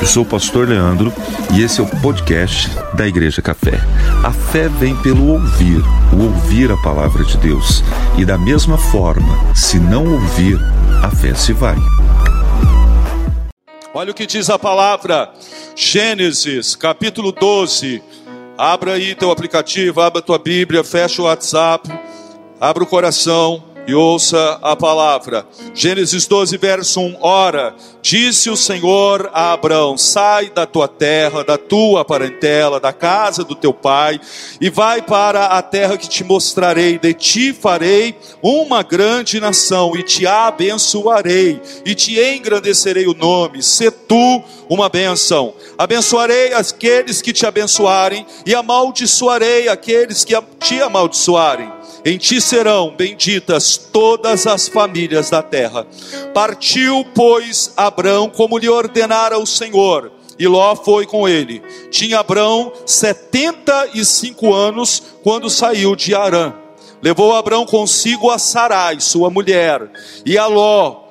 Eu sou o pastor Leandro e esse é o podcast da Igreja Café. A fé vem pelo ouvir, o ouvir a palavra de Deus. E da mesma forma, se não ouvir, a fé se vai. Olha o que diz a palavra, Gênesis, capítulo 12. Abra aí teu aplicativo, abra tua Bíblia, fecha o WhatsApp, abra o coração e ouça a palavra. Gênesis 12, verso 1. Ora, disse o Senhor a Abraão: Sai da tua terra, da tua parentela, da casa do teu pai, e vai para a terra que te mostrarei. De ti farei uma grande nação, e te abençoarei, e te engrandecerei o nome. Se tu uma benção. Abençoarei aqueles que te abençoarem, e amaldiçoarei aqueles que te amaldiçoarem em ti serão benditas todas as famílias da terra. Partiu, pois, Abrão como lhe ordenara o Senhor, e Ló foi com ele. Tinha Abrão setenta e cinco anos quando saiu de Arã. Levou Abrão consigo a Sarai, sua mulher, e a Ló,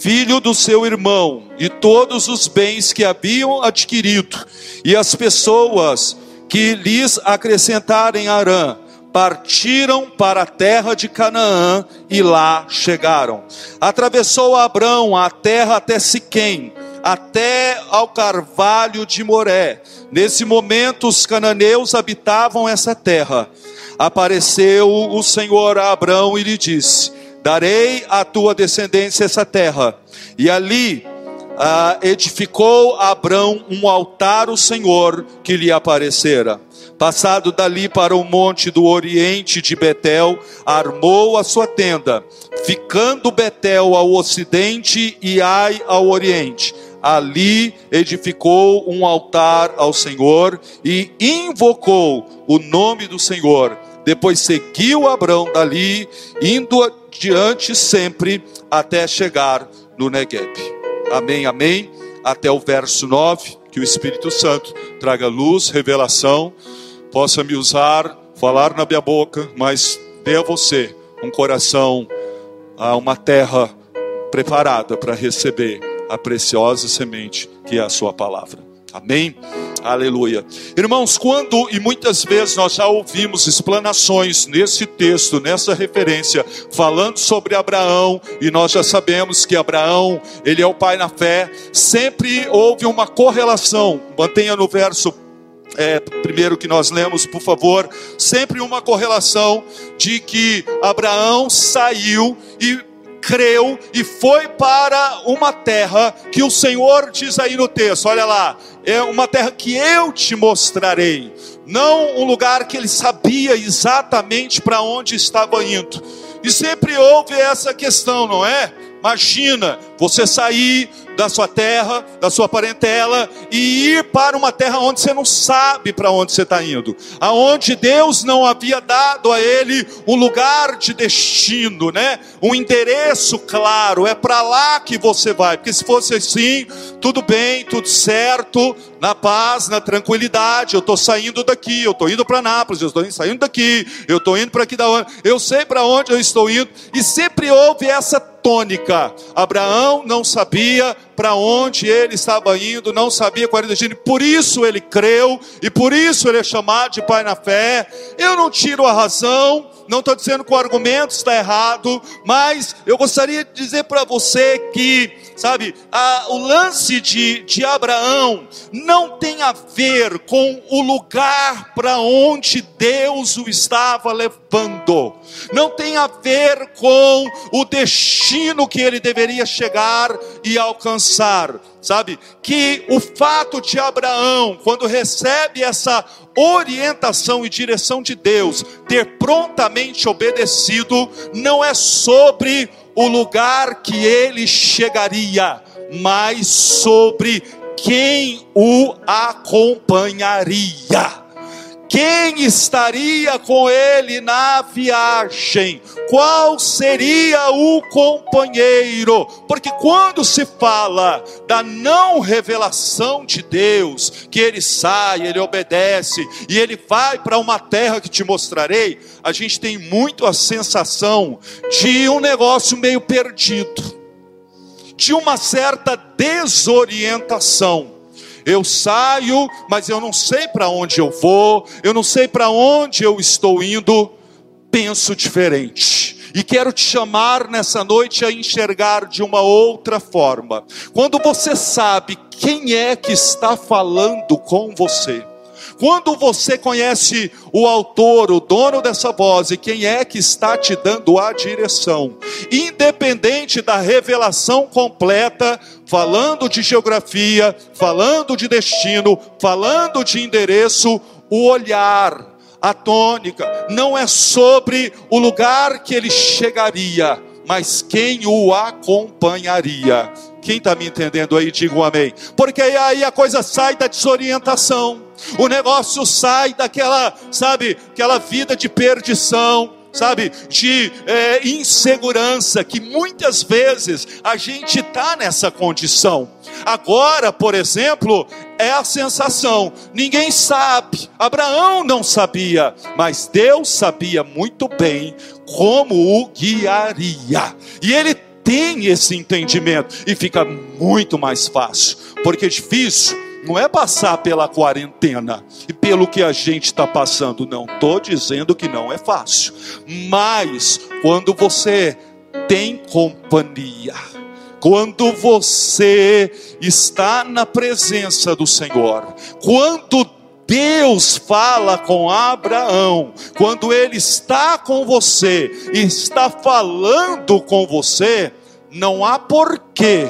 filho do seu irmão, e todos os bens que haviam adquirido, e as pessoas que lhes acrescentarem Arã partiram para a terra de Canaã e lá chegaram. Atravessou Abrão a terra até Siquém, até ao carvalho de Moré. Nesse momento os cananeus habitavam essa terra. Apareceu o Senhor a Abrão e lhe disse: Darei à tua descendência essa terra. E ali ah, edificou Abrão um altar ao Senhor que lhe aparecera. Passado dali para o monte do oriente de Betel, armou a sua tenda, ficando Betel ao ocidente e Ai ao oriente. Ali edificou um altar ao Senhor e invocou o nome do Senhor. Depois seguiu Abrão dali, indo adiante sempre até chegar no Negueb. Amém, amém. Até o verso 9, que o Espírito Santo traga luz, revelação possa me usar, falar na minha boca, mas dê a você um coração, uma terra preparada para receber a preciosa semente que é a sua palavra. Amém? Aleluia. Irmãos, quando e muitas vezes nós já ouvimos explanações nesse texto, nessa referência, falando sobre Abraão, e nós já sabemos que Abraão, ele é o pai na fé, sempre houve uma correlação. Mantenha no verso é, primeiro que nós lemos, por favor, sempre uma correlação de que Abraão saiu e creu e foi para uma terra que o Senhor diz aí no texto, olha lá, é uma terra que eu te mostrarei, não um lugar que ele sabia exatamente para onde estava indo. E sempre houve essa questão, não é? Imagina você sair da sua terra, da sua parentela e ir para uma terra onde você não sabe para onde você está indo, aonde Deus não havia dado a ele um lugar de destino, né? Um endereço claro, é para lá que você vai, porque se fosse assim, tudo bem, tudo certo, na paz, na tranquilidade, eu estou saindo daqui, eu estou indo para Nápoles, eu estou saindo daqui, eu estou indo para aqui da onde, eu sei para onde eu estou indo, e sempre houve essa tônica. Abraão não sabia para onde ele estava indo, não sabia qual era o destino, por isso ele creu e por isso ele é chamado de pai na fé. Eu não tiro a razão, não estou dizendo que o argumento está errado, mas eu gostaria de dizer para você que, sabe, a, o lance de, de Abraão não tem a ver com o lugar para onde Deus o estava levando, não tem a ver com o destino que ele deveria chegar e alcançar, sabe? Que o fato de Abraão, quando recebe essa orientação e direção de Deus, ter prontamente obedecido, não é sobre o lugar que ele chegaria, mas sobre quem o acompanharia. Quem estaria com ele na viagem? Qual seria o companheiro? Porque quando se fala da não revelação de Deus, que ele sai, ele obedece e ele vai para uma terra que te mostrarei, a gente tem muito a sensação de um negócio meio perdido de uma certa desorientação. Eu saio, mas eu não sei para onde eu vou, eu não sei para onde eu estou indo, penso diferente. E quero te chamar nessa noite a enxergar de uma outra forma. Quando você sabe quem é que está falando com você, quando você conhece o autor, o dono dessa voz e quem é que está te dando a direção, independente da revelação completa, falando de geografia, falando de destino, falando de endereço, o olhar, a tônica, não é sobre o lugar que ele chegaria, mas quem o acompanharia. Quem está me entendendo aí, diga um amém. Porque aí a coisa sai da desorientação, o negócio sai daquela, sabe, aquela vida de perdição, sabe, de é, insegurança, que muitas vezes a gente está nessa condição. Agora, por exemplo, é a sensação, ninguém sabe, Abraão não sabia, mas Deus sabia muito bem como o guiaria, e ele tem esse entendimento e fica muito mais fácil, porque difícil não é passar pela quarentena e pelo que a gente está passando, não estou dizendo que não é fácil, mas quando você tem companhia, quando você está na presença do Senhor, quando Deus fala com Abraão, quando ele está com você está falando com você, não há porquê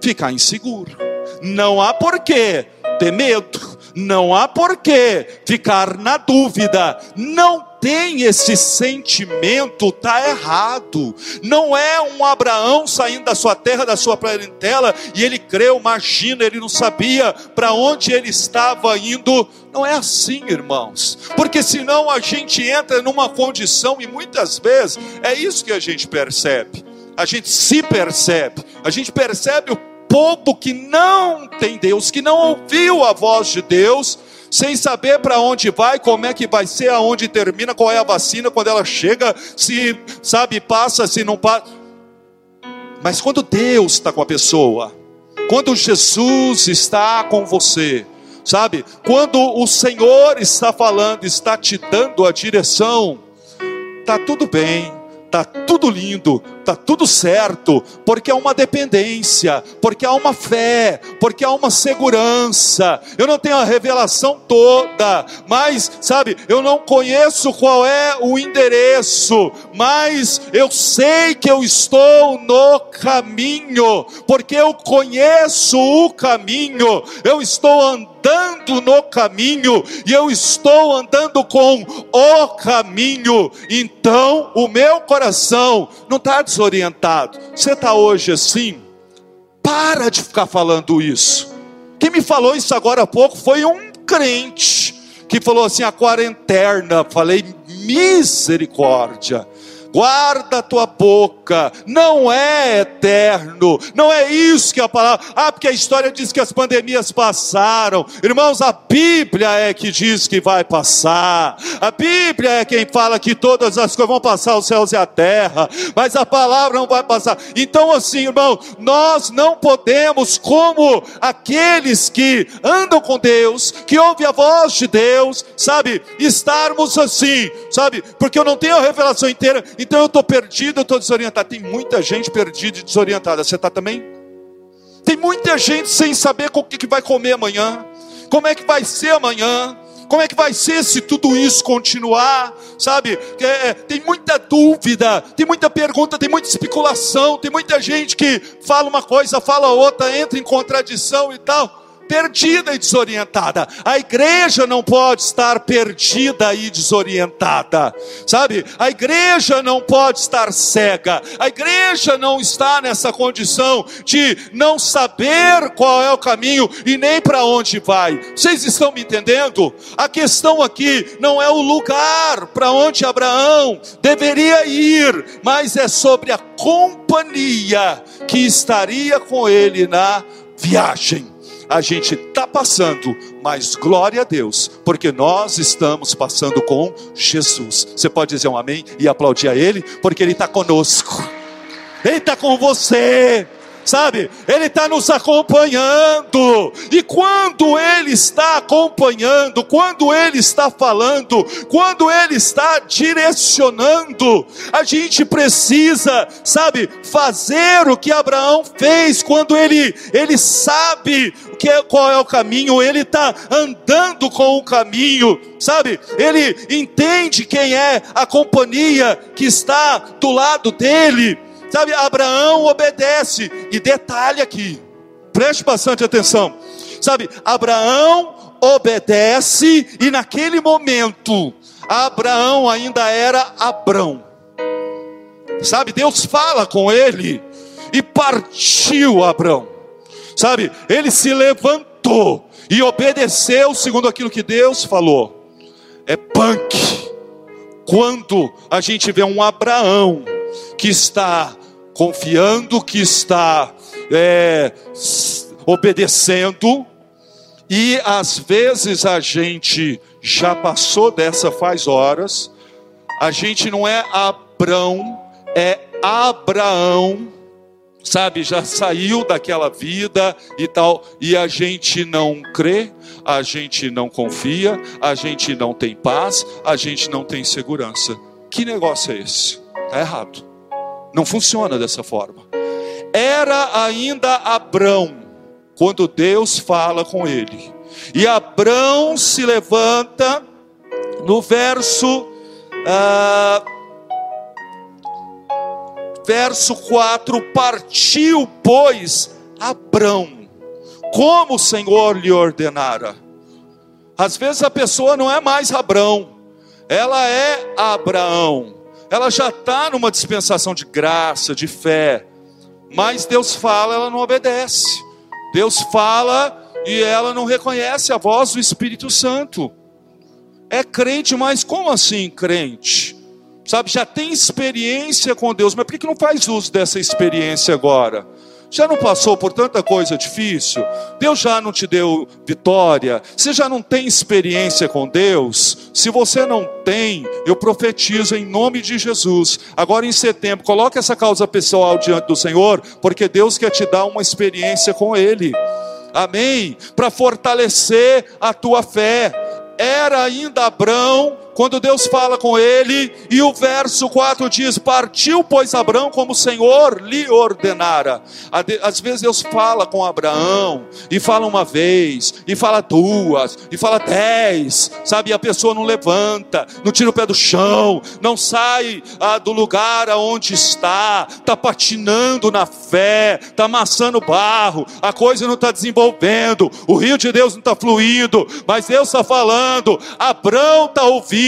ficar inseguro, não há porquê ter medo, não há porquê ficar na dúvida, não tem esse sentimento, está errado. Não é um Abraão saindo da sua terra, da sua parentela, e ele creu, imagina, ele não sabia para onde ele estava indo. Não é assim, irmãos, porque senão a gente entra numa condição, e muitas vezes é isso que a gente percebe. A gente se percebe, a gente percebe o povo que não tem Deus, que não ouviu a voz de Deus, sem saber para onde vai, como é que vai ser, aonde termina, qual é a vacina, quando ela chega, se sabe, passa, se não passa. Mas quando Deus está com a pessoa, quando Jesus está com você, sabe, quando o Senhor está falando, está te dando a direção, tá tudo bem tá tudo lindo, tá tudo certo, porque há uma dependência, porque há uma fé, porque há uma segurança. Eu não tenho a revelação toda, mas sabe, eu não conheço qual é o endereço, mas eu sei que eu estou no caminho, porque eu conheço o caminho. Eu estou andando andando no caminho, e eu estou andando com o caminho, então o meu coração não está desorientado. Você está hoje assim? Para de ficar falando isso. Quem me falou isso agora há pouco foi um crente que falou assim: a quarentena. Falei, misericórdia guarda a tua boca, não é eterno, não é isso que a palavra, ah, porque a história diz que as pandemias passaram, irmãos, a Bíblia é que diz que vai passar, a Bíblia é quem fala que todas as coisas vão passar, os céus e a terra, mas a palavra não vai passar, então assim, irmão, nós não podemos, como aqueles que andam com Deus, que ouvem a voz de Deus, sabe, estarmos assim, sabe, porque eu não tenho a revelação inteira, então eu estou perdido, eu estou desorientado. Tem muita gente perdida e desorientada. Você está também? Tem muita gente sem saber o que vai comer amanhã, como é que vai ser amanhã, como é que vai ser se tudo isso continuar, sabe? É, tem muita dúvida, tem muita pergunta, tem muita especulação, tem muita gente que fala uma coisa, fala outra, entra em contradição e tal perdida e desorientada. A igreja não pode estar perdida e desorientada, sabe? A igreja não pode estar cega. A igreja não está nessa condição de não saber qual é o caminho e nem para onde vai. Vocês estão me entendendo? A questão aqui não é o lugar para onde Abraão deveria ir, mas é sobre a companhia que estaria com ele na viagem a gente está passando, mas glória a Deus, porque nós estamos passando com Jesus. Você pode dizer um amém e aplaudir a Ele, porque Ele está conosco, Ele está com você. Sabe? Ele está nos acompanhando. E quando Ele está acompanhando, quando Ele está falando, quando Ele está direcionando, a gente precisa, sabe, fazer o que Abraão fez quando ele, ele sabe que é, qual é o caminho, ele está andando com o caminho, sabe? Ele entende quem é a companhia que está do lado dele. Sabe, Abraão obedece. E detalhe aqui, preste bastante atenção. Sabe, Abraão obedece e naquele momento, Abraão ainda era Abrão. Sabe, Deus fala com ele e partiu Abraão. Sabe, ele se levantou e obedeceu segundo aquilo que Deus falou. É punk quando a gente vê um Abraão que está confiando que está é, obedecendo, e às vezes a gente já passou dessa faz horas, a gente não é Abrão, é Abraão, sabe, já saiu daquela vida e tal, e a gente não crê, a gente não confia, a gente não tem paz, a gente não tem segurança. Que negócio é esse? Está errado. Não funciona dessa forma. Era ainda Abrão, quando Deus fala com ele. E Abrão se levanta, no verso, ah, verso 4: Partiu, pois, Abrão, como o Senhor lhe ordenara. Às vezes a pessoa não é mais Abrão, ela é Abraão ela já está numa dispensação de graça, de fé, mas Deus fala, ela não obedece. Deus fala e ela não reconhece a voz do Espírito Santo. É crente, mas como assim crente? Sabe, já tem experiência com Deus, mas por que não faz uso dessa experiência agora? Já não passou por tanta coisa difícil? Deus já não te deu vitória? Você já não tem experiência com Deus? Se você não tem, eu profetizo em nome de Jesus. Agora em setembro, coloque essa causa pessoal diante do Senhor, porque Deus quer te dar uma experiência com Ele. Amém? Para fortalecer a tua fé. Era ainda Abraão quando Deus fala com ele, e o verso 4 diz: Partiu, pois, Abraão como o Senhor lhe ordenara. Às vezes Deus fala com Abraão, e fala uma vez, e fala duas, e fala dez, sabe? E a pessoa não levanta, não tira o pé do chão, não sai ah, do lugar aonde está, está patinando na fé, está amassando barro, a coisa não está desenvolvendo, o rio de Deus não está fluindo, mas Deus está falando, Abraão está ouvindo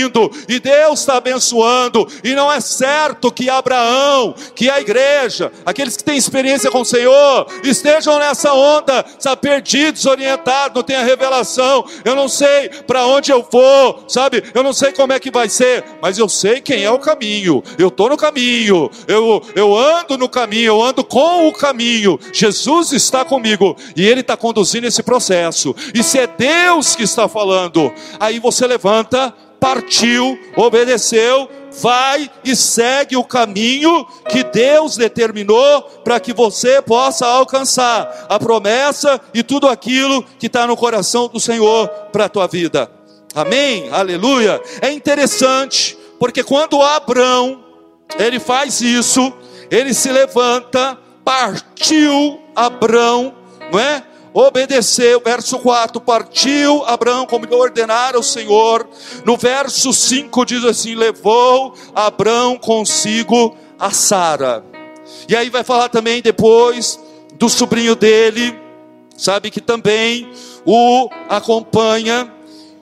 e Deus está abençoando, e não é certo que Abraão, que a igreja, aqueles que têm experiência com o Senhor, estejam nessa onda, sabe, perdidos, orientados, não tem a revelação, eu não sei para onde eu vou, sabe, eu não sei como é que vai ser, mas eu sei quem é o caminho, eu estou no caminho, eu, eu ando no caminho, eu ando com o caminho, Jesus está comigo, e Ele está conduzindo esse processo, e se é Deus que está falando, aí você levanta, partiu, obedeceu, vai e segue o caminho que Deus determinou para que você possa alcançar a promessa e tudo aquilo que está no coração do Senhor para a tua vida. Amém? Aleluia. É interessante, porque quando Abraão ele faz isso, ele se levanta, partiu Abraão, não é? Obedeceu. Verso 4: Partiu Abraão como lhe ordenara o Senhor. No verso 5 diz assim: Levou Abraão consigo a Sara. E aí vai falar também depois do sobrinho dele, sabe que também o acompanha.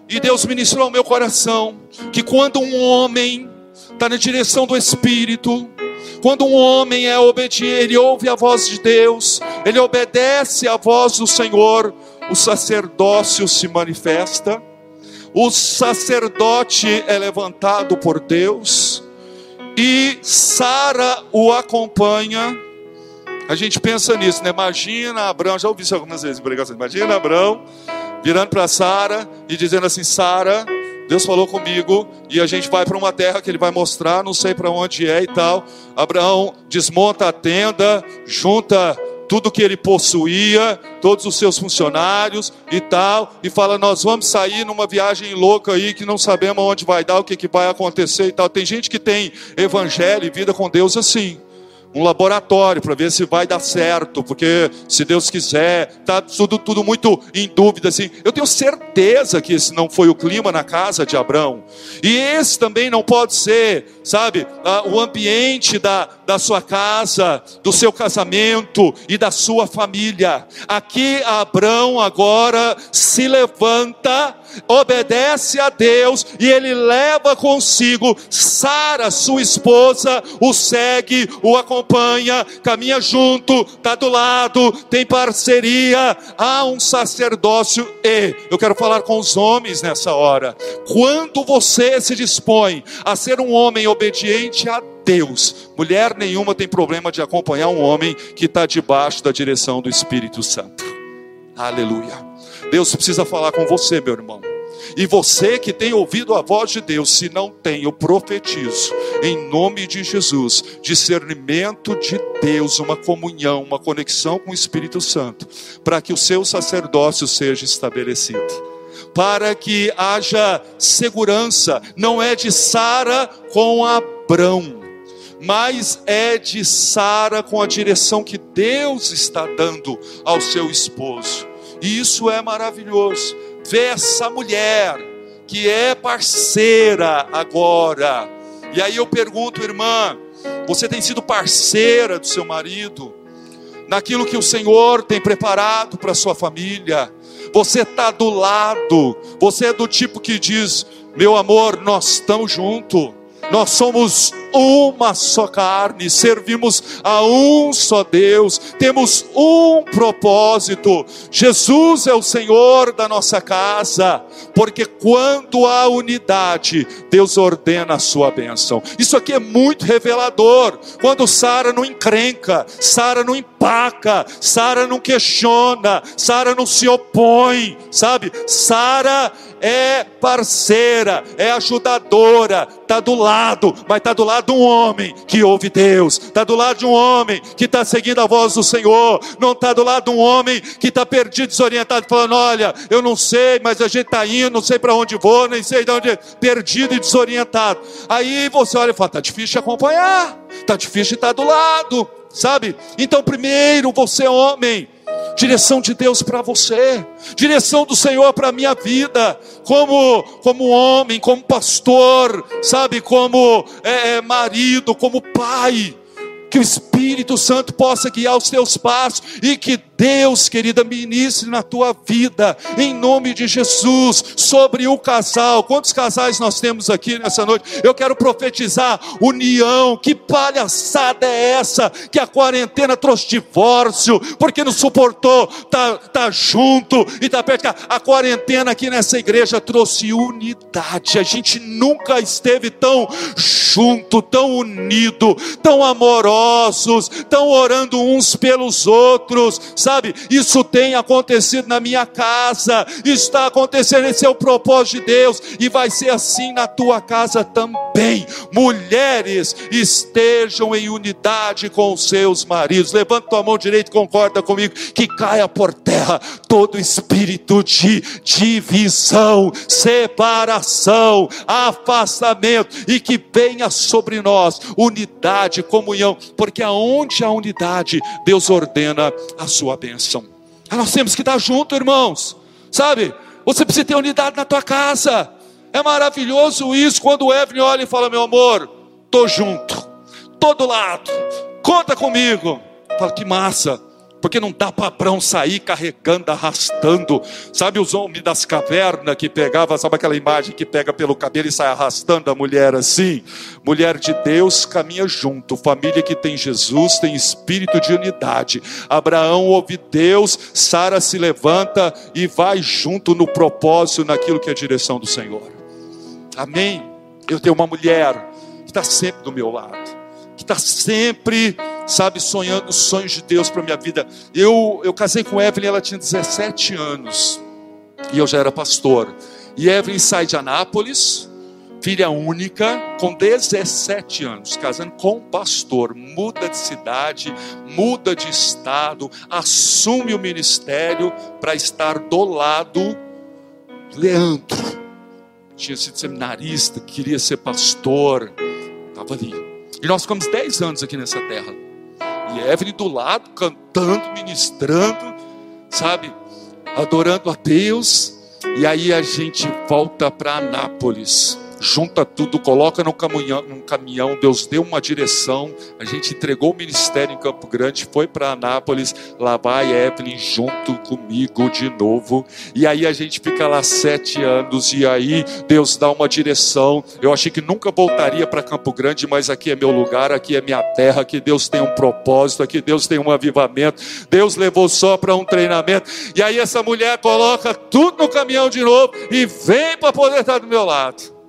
E Deus ministrou ao meu coração que quando um homem está na direção do Espírito, quando um homem é obediente, ele ouve a voz de Deus, ele obedece à voz do Senhor, o sacerdócio se manifesta, o sacerdote é levantado por Deus, e Sara o acompanha. A gente pensa nisso, né? Imagina Abraão, já ouvi isso algumas vezes. Imagina Abraão virando para Sara e dizendo assim: Sara, Deus falou comigo e a gente vai para uma terra que ele vai mostrar, não sei para onde é e tal. Abraão desmonta a tenda, junta tudo que ele possuía, todos os seus funcionários e tal, e fala: Nós vamos sair numa viagem louca aí que não sabemos onde vai dar, o que, que vai acontecer e tal. Tem gente que tem evangelho e vida com Deus assim um laboratório para ver se vai dar certo, porque se Deus quiser, tá tudo, tudo muito em dúvida assim. Eu tenho certeza que esse não foi o clima na casa de Abraão. E esse também não pode ser, sabe, o ambiente da, da sua casa, do seu casamento e da sua família. Aqui Abraão agora se levanta obedece a Deus e ele leva consigo Sara, sua esposa, o segue, o acompanha, caminha junto, está do lado, tem parceria, há um sacerdócio e eu quero falar com os homens nessa hora. Quando você se dispõe a ser um homem obediente a Deus, mulher nenhuma tem problema de acompanhar um homem que está debaixo da direção do Espírito Santo. Aleluia. Deus precisa falar com você, meu irmão. E você que tem ouvido a voz de Deus, se não tem, eu profetizo, em nome de Jesus, discernimento de Deus, uma comunhão, uma conexão com o Espírito Santo, para que o seu sacerdócio seja estabelecido para que haja segurança, não é de Sara com Abrão, mas é de Sara com a direção que Deus está dando ao seu esposo. E isso é maravilhoso. Ver essa mulher que é parceira agora. E aí eu pergunto, irmã, você tem sido parceira do seu marido naquilo que o Senhor tem preparado para sua família? Você está do lado, você é do tipo que diz: meu amor, nós estamos juntos nós somos uma só carne, servimos a um só Deus, temos um propósito. Jesus é o Senhor da nossa casa, porque quando há unidade, Deus ordena a sua bênção. Isso aqui é muito revelador. Quando Sara não encrenca, Sara não empaca, Sara não questiona, Sara não se opõe, sabe? Sara é parceira, é ajudadora, está do lado, mas está do lado de um homem que ouve Deus, está do lado de um homem que está seguindo a voz do Senhor, não está do lado de um homem que está perdido, desorientado, falando: Olha, eu não sei, mas a gente está indo, não sei para onde vou, nem sei de onde, perdido e desorientado. Aí você olha e fala: Está difícil de acompanhar, está difícil de estar do lado, sabe? Então, primeiro, você, homem, direção de Deus para você, direção do Senhor para a minha vida, como, como homem, como pastor, sabe, como é, é marido, como pai, que o Espírito Santo possa guiar os teus passos e que Deus, querida, ministre na tua vida, em nome de Jesus, sobre o casal. Quantos casais nós temos aqui nessa noite? Eu quero profetizar união. Que palhaçada é essa? Que a quarentena trouxe divórcio, porque não suportou, tá, tá junto e tá perto. A quarentena aqui nessa igreja trouxe unidade. A gente nunca esteve tão junto, tão unido, tão amorosos, tão orando uns pelos outros, sabe? Isso tem acontecido na minha casa, está acontecendo, esse é o propósito de Deus, e vai ser assim na tua casa também. Mulheres estejam em unidade com os seus maridos. Levanta tua mão direita e concorda comigo que caia por terra todo espírito de divisão, separação, afastamento e que venha sobre nós unidade, comunhão, porque aonde há unidade, Deus ordena a sua bênção. Ah, nós temos que estar junto, irmãos. Sabe? Você precisa ter unidade na tua casa. É maravilhoso isso quando o Evelyn olha e fala: Meu amor, tô junto, todo lado, conta comigo. Fala que massa porque não dá para Abrão sair carregando, arrastando. Sabe os homens das cavernas que pegavam, sabe aquela imagem que pega pelo cabelo e sai arrastando a mulher assim? Mulher de Deus caminha junto, família que tem Jesus tem espírito de unidade. Abraão ouve Deus, Sara se levanta e vai junto no propósito, naquilo que é a direção do Senhor. Amém? Eu tenho uma mulher que está sempre do meu lado que está sempre, sabe, sonhando os sonhos de Deus para minha vida. Eu, eu casei com Evelyn, ela tinha 17 anos e eu já era pastor. E Evelyn sai de Anápolis filha única, com 17 anos, casando com um pastor, muda de cidade, muda de estado, assume o ministério para estar do lado Leandro. Tinha sido seminarista, queria ser pastor, estava ali. E nós ficamos 10 anos aqui nessa terra. E Evelyn do lado, cantando, ministrando, sabe? Adorando a Deus. E aí a gente volta para Anápolis junta tudo, coloca no caminhão, num caminhão, Deus deu uma direção, a gente entregou o ministério em Campo Grande, foi para Anápolis, lá vai Evelyn junto comigo de novo, e aí a gente fica lá sete anos, e aí Deus dá uma direção, eu achei que nunca voltaria para Campo Grande, mas aqui é meu lugar, aqui é minha terra, aqui Deus tem um propósito, aqui Deus tem um avivamento, Deus levou só para um treinamento, e aí essa mulher coloca tudo no caminhão de novo, e vem para poder estar do meu lado,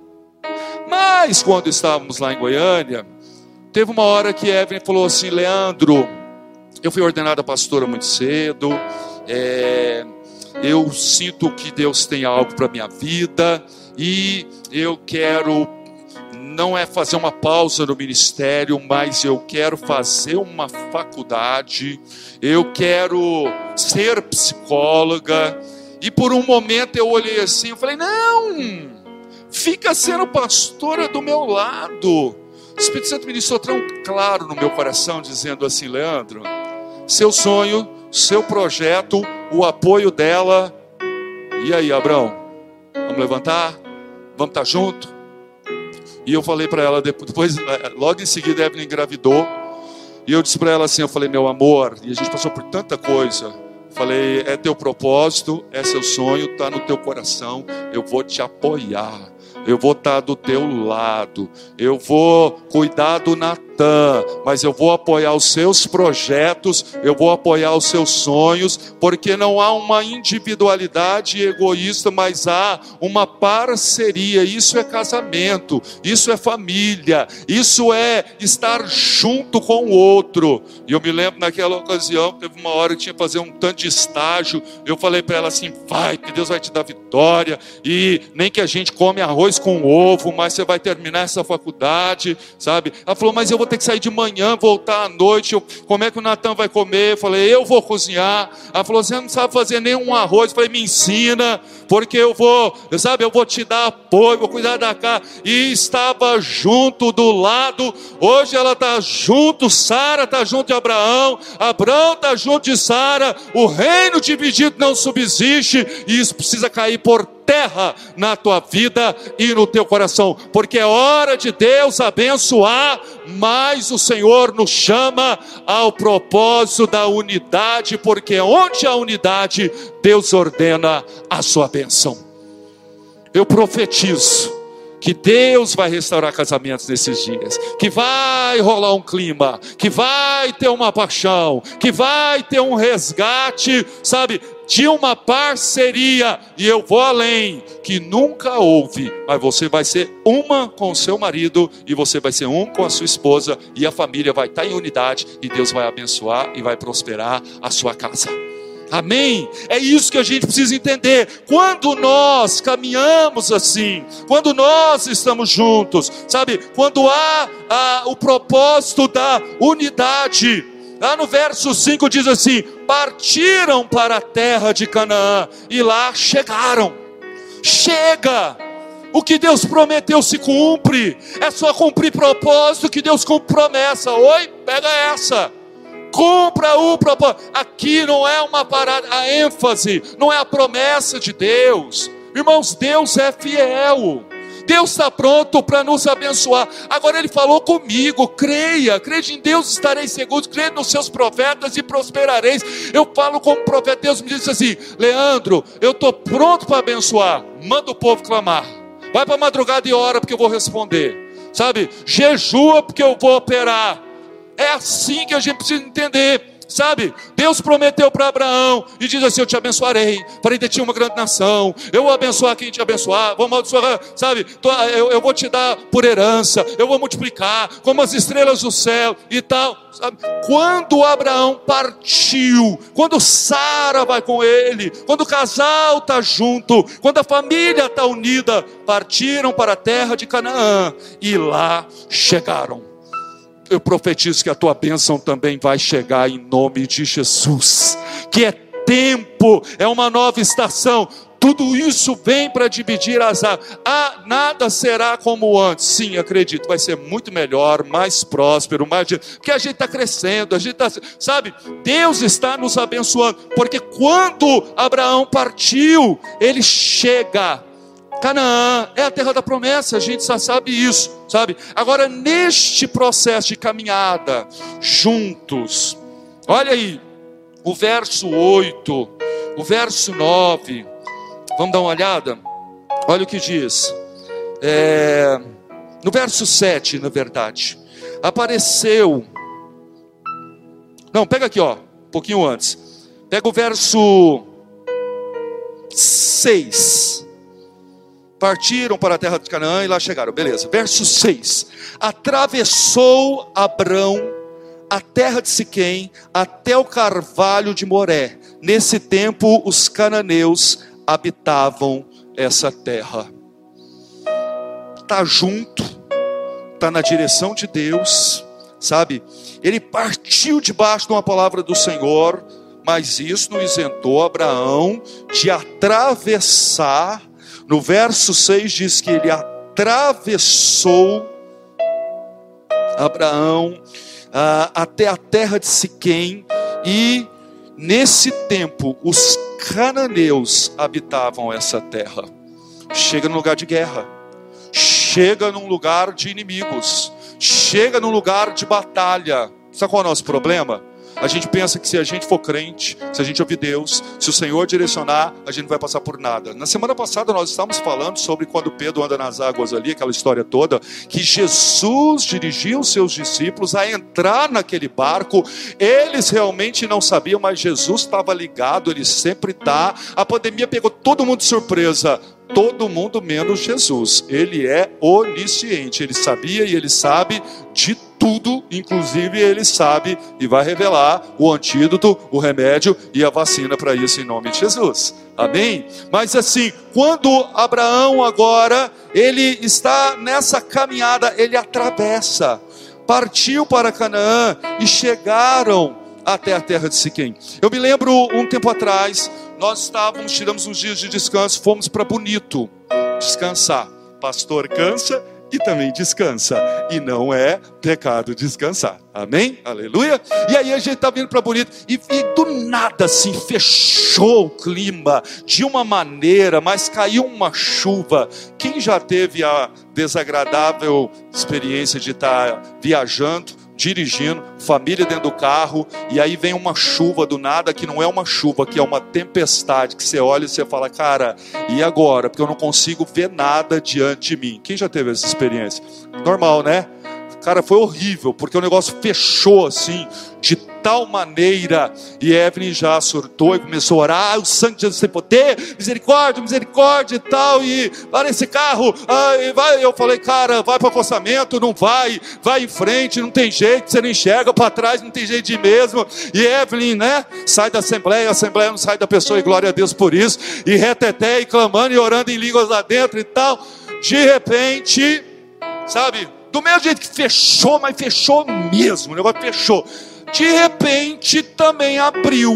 mas quando estávamos lá em Goiânia, teve uma hora que Evelyn falou assim: Leandro, eu fui ordenada pastora muito cedo, é, eu sinto que Deus tem algo para minha vida e eu quero não é fazer uma pausa no ministério, mas eu quero fazer uma faculdade, eu quero ser psicóloga. E por um momento eu olhei assim, eu falei: "Não! Fica sendo pastora do meu lado. O Espírito Santo ministrou tão claro no meu coração, dizendo assim: Leandro, seu sonho, seu projeto, o apoio dela. E aí, Abraão? Vamos levantar? Vamos estar junto? E eu falei para ela, depois, eh, logo em seguida, Evelyn engravidou. E eu disse para ela assim: Eu falei, meu amor, e a gente passou por tanta coisa. Falei, é teu propósito, é seu sonho, está no teu coração, eu vou te apoiar eu vou estar do teu lado, eu vou cuidar do Natan, mas eu vou apoiar os seus projetos, eu vou apoiar os seus sonhos, porque não há uma individualidade egoísta, mas há uma parceria. Isso é casamento, isso é família, isso é estar junto com o outro. E eu me lembro naquela ocasião, teve uma hora que tinha que fazer um tanto de estágio, eu falei para ela assim: vai, que Deus vai te dar vitória, e nem que a gente come arroz com ovo, mas você vai terminar essa faculdade, sabe? Ela falou, mas eu vou ter que sair de manhã, voltar à noite, eu, como é que o Natan vai comer? Eu falei, eu vou cozinhar. Ela falou, você não sabe fazer nenhum arroz. Eu falei, me ensina, porque eu vou, sabe, eu vou te dar apoio, vou cuidar da casa. E estava junto do lado, hoje ela está junto, Sara está junto de Abraão, Abraão está junto de Sara, o reino dividido não subsiste, e isso precisa cair por terra na tua vida e no teu coração, porque é hora de Deus abençoar, mas o Senhor nos chama ao propósito da unidade, porque onde há unidade, Deus ordena a sua bênção. Eu profetizo que Deus vai restaurar casamentos nesses dias, que vai rolar um clima, que vai ter uma paixão, que vai ter um resgate, sabe, de uma parceria, e eu vou além, que nunca houve, mas você vai ser uma com o seu marido, e você vai ser um com a sua esposa, e a família vai estar em unidade, e Deus vai abençoar e vai prosperar a sua casa. Amém? É isso que a gente precisa entender. Quando nós caminhamos assim, quando nós estamos juntos, sabe? Quando há, há o propósito da unidade. Lá no verso 5 diz assim: partiram para a terra de Canaã e lá chegaram. Chega! O que Deus prometeu se cumpre. É só cumprir propósito que Deus cumpre promessa. Oi, pega essa cumpra o propósito. Aqui não é uma parada, a ênfase não é a promessa de Deus. Irmãos, Deus é fiel. Deus está pronto para nos abençoar. Agora Ele falou comigo: creia, crede em Deus, estareis seguros, crede nos seus profetas e prosperareis. Eu falo como profeta, Deus me disse assim: Leandro, eu estou pronto para abençoar. Manda o povo clamar. Vai para a madrugada e ora, porque eu vou responder. Sabe, jejua, porque eu vou operar. É assim que a gente precisa entender. Sabe, Deus prometeu para Abraão e diz assim: Eu te abençoarei, farei de ti uma grande nação. Eu vou abençoar quem te abençoar, vou amaldiçoar, sabe? Eu, vou te dar por herança, eu vou multiplicar como as estrelas do céu e tal. Sabe? Quando Abraão partiu, quando Sara vai com ele, quando o casal está junto, quando a família está unida, partiram para a terra de Canaã e lá chegaram eu profetizo que a tua bênção também vai chegar em nome de Jesus. Que é tempo, é uma nova estação. Tudo isso vem para dividir as águas. Ah, nada será como antes. Sim, acredito, vai ser muito melhor, mais próspero, mais. Porque a gente está crescendo, a gente está. Sabe, Deus está nos abençoando. Porque quando Abraão partiu, ele chega Canaã é a terra da promessa, a gente já sabe isso, sabe? Agora, neste processo de caminhada, juntos, olha aí, o verso 8, o verso 9, vamos dar uma olhada? Olha o que diz, é, no verso 7, na verdade, apareceu, não, pega aqui, ó, um pouquinho antes, pega o verso 6 partiram para a terra de Canaã e lá chegaram. Beleza. Verso 6. Atravessou Abrão a terra de Siquém até o carvalho de Moré. Nesse tempo os cananeus habitavam essa terra. Tá junto, tá na direção de Deus, sabe? Ele partiu debaixo de uma palavra do Senhor, mas isso não isentou Abraão de atravessar no verso 6 diz que ele atravessou Abraão ah, até a terra de Siquém e nesse tempo os cananeus habitavam essa terra. Chega num lugar de guerra, chega num lugar de inimigos, chega num lugar de batalha. Sabe qual é o nosso problema? A gente pensa que se a gente for crente, se a gente ouvir Deus, se o Senhor direcionar, a gente não vai passar por nada. Na semana passada nós estávamos falando sobre quando Pedro anda nas águas ali, aquela história toda, que Jesus dirigiu os seus discípulos a entrar naquele barco. Eles realmente não sabiam, mas Jesus estava ligado, ele sempre está. A pandemia pegou todo mundo de surpresa todo mundo menos Jesus. Ele é onisciente, ele sabia e ele sabe de tudo, inclusive ele sabe e vai revelar o antídoto, o remédio e a vacina para isso em nome de Jesus. Amém? Mas assim, quando Abraão agora, ele está nessa caminhada, ele atravessa, partiu para Canaã e chegaram até a terra de Siquém. Eu me lembro um tempo atrás, nós estávamos, tiramos uns dias de descanso, fomos para Bonito descansar. Pastor cansa e também descansa. E não é pecado descansar. Amém? Aleluia. E aí a gente está vindo para Bonito e, e, do nada assim fechou o clima de uma maneira, mas caiu uma chuva. Quem já teve a desagradável experiência de estar tá viajando? Dirigindo, família dentro do carro, e aí vem uma chuva do nada, que não é uma chuva, que é uma tempestade, que você olha e você fala, cara, e agora? Porque eu não consigo ver nada diante de mim. Quem já teve essa experiência? Normal, né? Cara, foi horrível, porque o negócio fechou assim, de tal maneira, e Evelyn já surtou e começou a orar, o sangue de Jesus tem poder, misericórdia, misericórdia e tal, e vai nesse carro, ah, vai, eu falei, cara, vai para acostamento, não vai, vai em frente, não tem jeito, você não enxerga para trás, não tem jeito de ir mesmo, e Evelyn, né, sai da assembleia, a assembleia não sai da pessoa, e glória a Deus por isso, e reteté, e clamando, e orando em línguas lá dentro e tal, de repente, sabe, do mesmo jeito que fechou, mas fechou mesmo, o negócio fechou. De repente também abriu,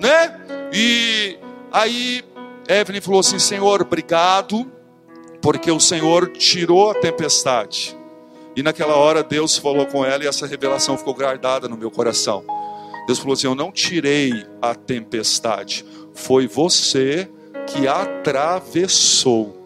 né? E aí Evelyn falou assim: Senhor, obrigado, porque o Senhor tirou a tempestade. E naquela hora Deus falou com ela e essa revelação ficou guardada no meu coração. Deus falou assim: Eu não tirei a tempestade, foi você que atravessou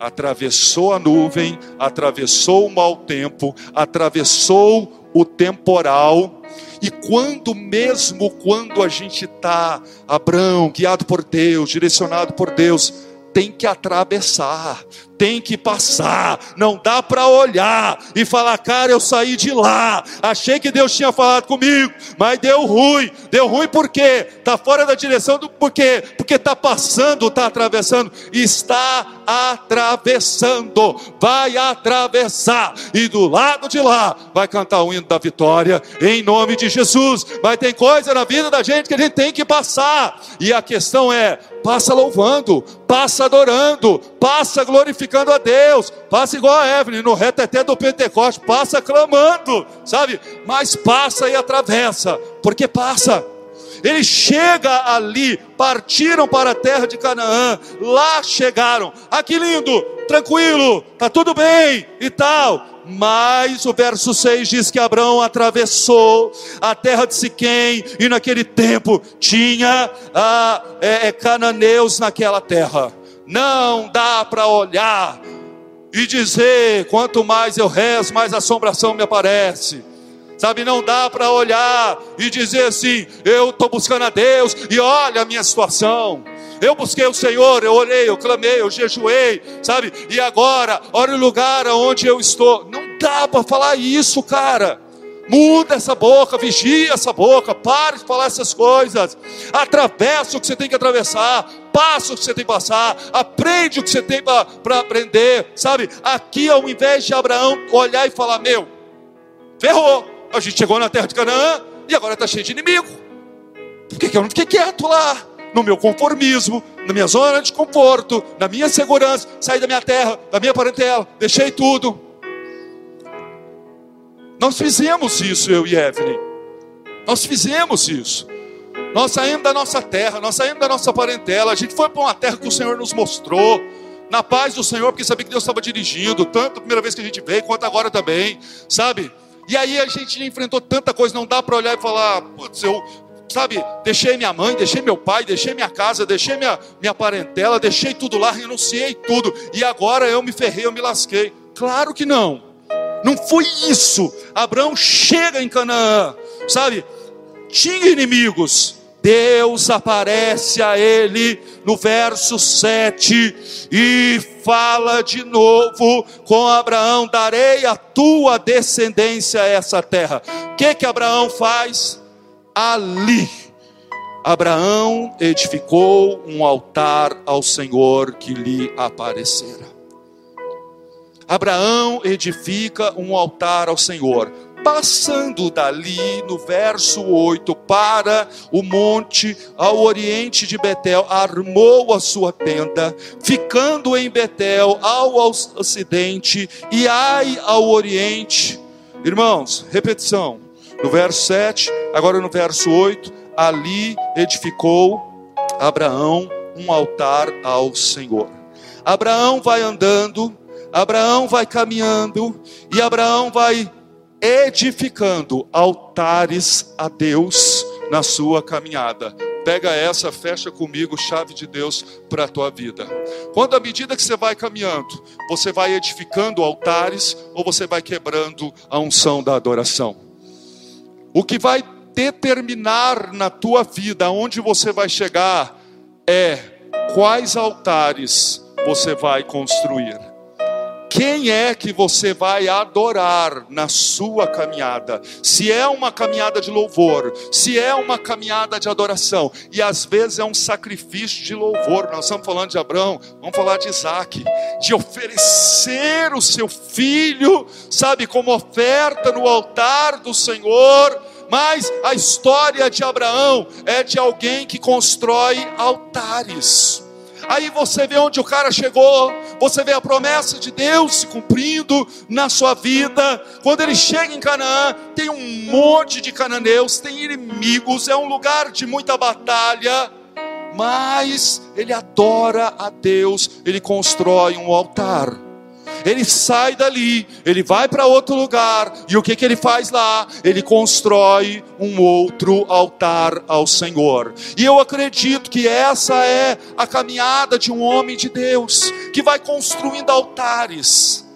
atravessou a nuvem, atravessou o mau tempo, atravessou o temporal. E quando mesmo quando a gente está, Abraão, guiado por Deus, direcionado por Deus, tem que atravessar, tem que passar. Não dá para olhar e falar, cara, eu saí de lá. Achei que Deus tinha falado comigo, mas deu ruim. Deu ruim por quê? Está fora da direção do porquê? Porque está passando, está atravessando. Está atravessando. Vai atravessar. E do lado de lá vai cantar o hino da vitória em nome de Jesus. Mas tem coisa na vida da gente que a gente tem que passar. E a questão é: passa louvando, passa adorando, passa glorificando a Deus, passa igual a Evelyn no reteté do Pentecoste, passa clamando, sabe? Mas passa e atravessa, porque passa. Ele chega ali, partiram para a terra de Canaã, lá chegaram. Ah, que lindo, tranquilo, tá tudo bem e tal. Mas o verso 6 diz que Abraão atravessou a terra de Siquém, e naquele tempo tinha ah, é, é, cananeus naquela terra. Não dá para olhar e dizer: quanto mais eu rezo, mais assombração me aparece. Sabe, não dá para olhar e dizer assim: eu estou buscando a Deus e olha a minha situação. Eu busquei o Senhor, eu orei, eu clamei, eu jejuei, sabe? E agora, olha o lugar onde eu estou. Não dá para falar isso, cara. Muda essa boca, vigia essa boca, pare de falar essas coisas. Atravessa o que você tem que atravessar, passa o que você tem que passar, aprende o que você tem para aprender, sabe? Aqui, ao invés de Abraão olhar e falar: Meu, ferrou, a gente chegou na terra de Canaã e agora está cheio de inimigo. Por que, que eu não fiquei quieto lá? no meu conformismo, na minha zona de conforto, na minha segurança, saí da minha terra, da minha parentela, deixei tudo. Nós fizemos isso, eu e Evelyn. Nós fizemos isso. Nós saímos da nossa terra, nós saímos da nossa parentela, a gente foi para uma terra que o Senhor nos mostrou, na paz do Senhor, porque sabia que Deus estava dirigindo, tanto a primeira vez que a gente veio, quanto agora também, sabe? E aí a gente enfrentou tanta coisa, não dá para olhar e falar, putz, eu sabe, deixei minha mãe, deixei meu pai, deixei minha casa, deixei minha, minha parentela, deixei tudo lá, renunciei tudo, e agora eu me ferrei, eu me lasquei. Claro que não, não foi isso. Abraão chega em Canaã, sabe, tinha inimigos, Deus aparece a ele no verso 7 e fala de novo com Abraão: darei a tua descendência a essa terra. O que que Abraão faz? ali Abraão edificou um altar ao Senhor que lhe aparecera. Abraão edifica um altar ao Senhor. Passando dali, no verso 8, para o monte ao oriente de Betel, armou a sua tenda, ficando em Betel ao ocidente e ai ao oriente. Irmãos, repetição no verso 7, agora no verso 8, ali edificou Abraão um altar ao Senhor. Abraão vai andando, Abraão vai caminhando e Abraão vai edificando altares a Deus na sua caminhada. Pega essa, fecha comigo, chave de Deus para a tua vida. Quando à medida que você vai caminhando, você vai edificando altares ou você vai quebrando a unção da adoração? O que vai determinar na tua vida aonde você vai chegar é quais altares você vai construir. Quem é que você vai adorar na sua caminhada? Se é uma caminhada de louvor, se é uma caminhada de adoração, e às vezes é um sacrifício de louvor, nós estamos falando de Abraão, vamos falar de Isaac, de oferecer o seu filho, sabe, como oferta no altar do Senhor, mas a história de Abraão é de alguém que constrói altares. Aí você vê onde o cara chegou, você vê a promessa de Deus se cumprindo na sua vida. Quando ele chega em Canaã, tem um monte de cananeus, tem inimigos, é um lugar de muita batalha, mas ele adora a Deus, ele constrói um altar ele sai dali, ele vai para outro lugar, e o que, que ele faz lá? Ele constrói um outro altar ao Senhor. E eu acredito que essa é a caminhada de um homem de Deus, que vai construindo altares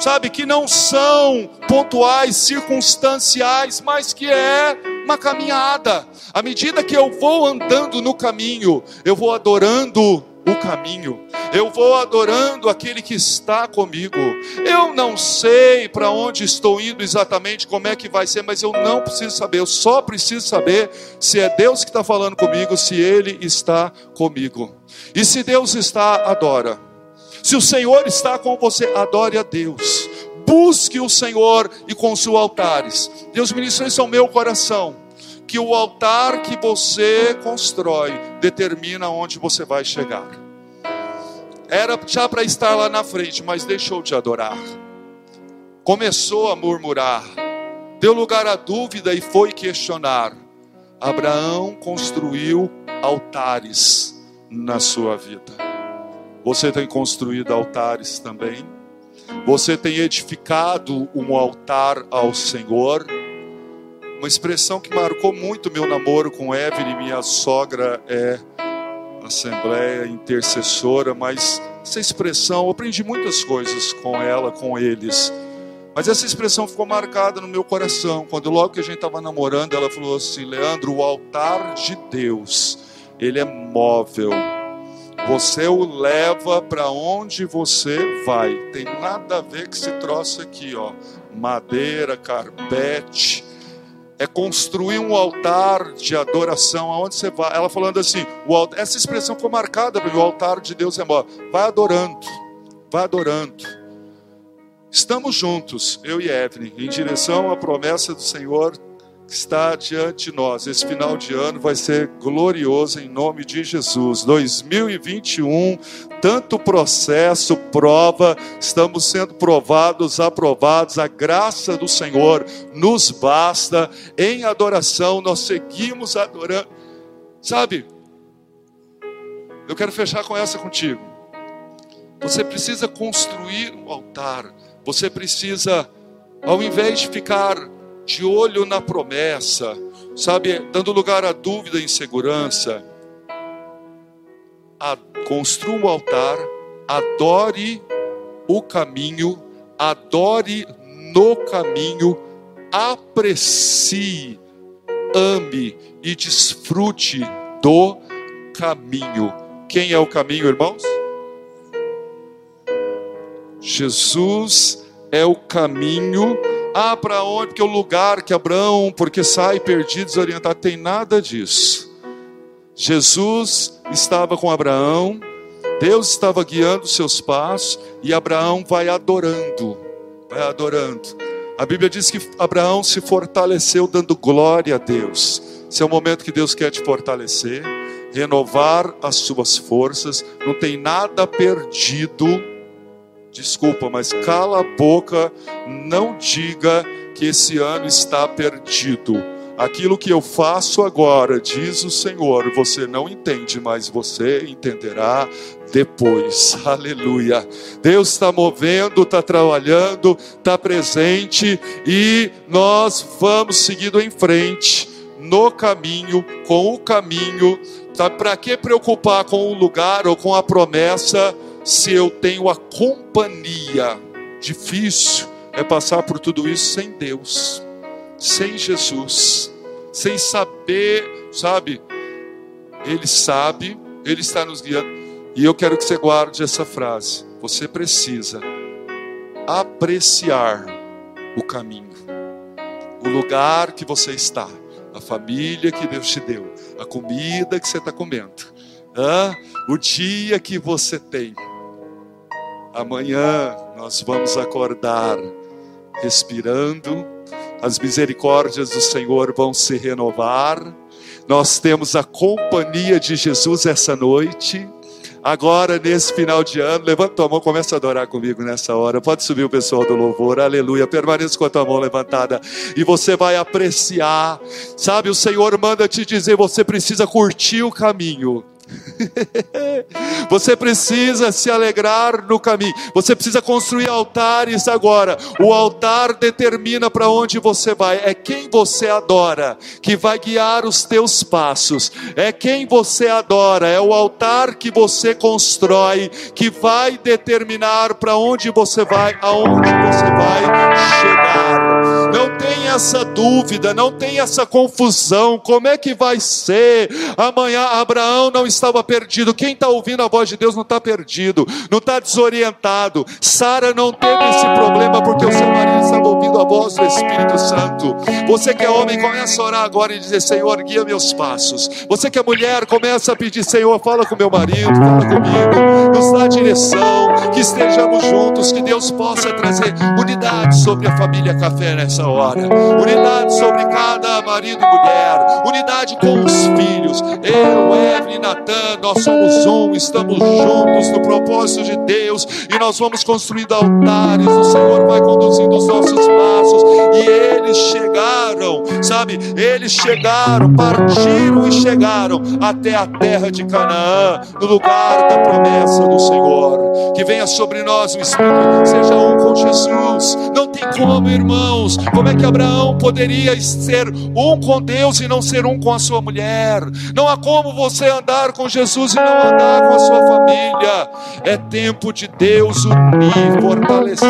sabe, que não são pontuais, circunstanciais, mas que é uma caminhada. À medida que eu vou andando no caminho, eu vou adorando o caminho. Eu vou adorando aquele que está comigo. Eu não sei para onde estou indo exatamente, como é que vai ser, mas eu não preciso saber. Eu só preciso saber se é Deus que está falando comigo, se Ele está comigo. E se Deus está, adora. Se o Senhor está com você, adore a Deus. Busque o Senhor e construa altares. Deus ministra isso ao meu coração que o altar que você constrói determina onde você vai chegar. Era já para estar lá na frente, mas deixou de adorar. Começou a murmurar, deu lugar à dúvida e foi questionar. Abraão construiu altares na sua vida. Você tem construído altares também? Você tem edificado um altar ao Senhor? Uma expressão que marcou muito meu namoro com Evelyn, minha sogra é assembleia intercessora, mas essa expressão, eu aprendi muitas coisas com ela, com eles. Mas essa expressão ficou marcada no meu coração. Quando logo que a gente estava namorando, ela falou assim: Leandro, o altar de Deus, ele é móvel. Você o leva para onde você vai. Tem nada a ver com esse troço aqui, ó. Madeira, carpete é construir um altar de adoração aonde você vai. Ela falando assim, essa expressão ficou marcada para o altar de Deus é maior. Vai adorando, vai adorando. Estamos juntos, eu e Evelyn, em direção à promessa do Senhor está diante de nós. Esse final de ano vai ser glorioso em nome de Jesus. 2021, tanto processo, prova, estamos sendo provados, aprovados. A graça do Senhor nos basta. Em adoração, nós seguimos adorando. Sabe, eu quero fechar com essa contigo. Você precisa construir um altar. Você precisa, ao invés de ficar de olho na promessa, sabe, dando lugar à dúvida e insegurança. A, construa um altar, adore o caminho, adore no caminho, aprecie, ame e desfrute do caminho. Quem é o caminho, irmãos? Jesus é o caminho ah, para onde? Porque o lugar que Abraão, porque sai perdido, desorientado, tem nada disso. Jesus estava com Abraão, Deus estava guiando seus passos e Abraão vai adorando, vai adorando. A Bíblia diz que Abraão se fortaleceu dando glória a Deus. Esse é o momento que Deus quer te fortalecer, renovar as suas forças. Não tem nada perdido Desculpa, mas cala a boca, não diga que esse ano está perdido. Aquilo que eu faço agora, diz o Senhor, você não entende, mas você entenderá depois. Aleluia. Deus está movendo, está trabalhando, está presente e nós vamos seguindo em frente no caminho, com o caminho. Tá? Para que preocupar com o lugar ou com a promessa? Se eu tenho a companhia. Difícil é passar por tudo isso sem Deus, sem Jesus, sem saber, sabe? Ele sabe, Ele está nos guiando. E eu quero que você guarde essa frase. Você precisa apreciar o caminho, o lugar que você está, a família que Deus te deu, a comida que você está comendo, ah, o dia que você tem. Amanhã nós vamos acordar respirando, as misericórdias do Senhor vão se renovar. Nós temos a companhia de Jesus essa noite. Agora, nesse final de ano, levanta tua mão, começa a adorar comigo nessa hora. Pode subir o pessoal do louvor, aleluia. Permaneça com a tua mão levantada e você vai apreciar. Sabe, o Senhor manda te dizer: você precisa curtir o caminho. Você precisa se alegrar no caminho. Você precisa construir altares agora. O altar determina para onde você vai. É quem você adora que vai guiar os teus passos. É quem você adora. É o altar que você constrói que vai determinar para onde você vai, aonde você vai chegar. Tenha essa dúvida, não tem essa confusão. Como é que vai ser? Amanhã Abraão não estava perdido. Quem está ouvindo a voz de Deus não está perdido, não está desorientado. Sara não teve esse problema porque o seu marido estava ouvindo a voz do Espírito Santo. Você que é homem, começa a orar agora e dizer: Senhor, guia meus passos. Você que é mulher, começa a pedir: Senhor, fala com meu marido, fala comigo, nos dá direção, que estejamos juntos, que Deus possa trazer unidade sobre a família café nessa hora, unidade sobre cada marido e mulher, unidade com os filhos. Eu, Evelyn, Natan, nós somos um, estamos juntos no propósito de Deus e nós vamos construindo altares. O Senhor vai conduzindo os nossos passos e eles chegaram, sabe? Eles chegaram, partiram e chegaram até a terra de Canaã, no lugar da promessa do Senhor. Que venha sobre nós o Espírito, seja um com Jesus. Não tem como, irmãos. Como é que Abraão poderia ser um com Deus e não ser um com a sua mulher? Não há como você andar com Jesus e não andar com a sua família. É tempo de Deus unir, fortalecer.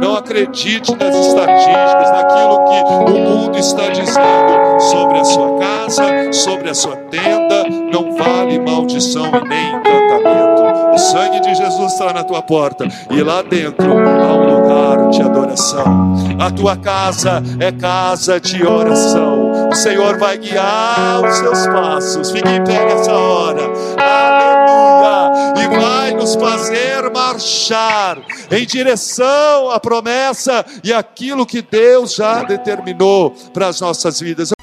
Não acredite nas estatísticas, naquilo que o mundo está dizendo sobre a sua casa, sobre a sua tenda. Não vale maldição e nem encantamento. O sangue de Jesus está na tua porta e lá dentro há um lugar de adoração. A tua casa é casa de oração. O Senhor vai guiar os seus passos. Fique em pé nessa hora. Aleluia! E vai nos fazer marchar em direção à promessa e aquilo que Deus já determinou para as nossas vidas.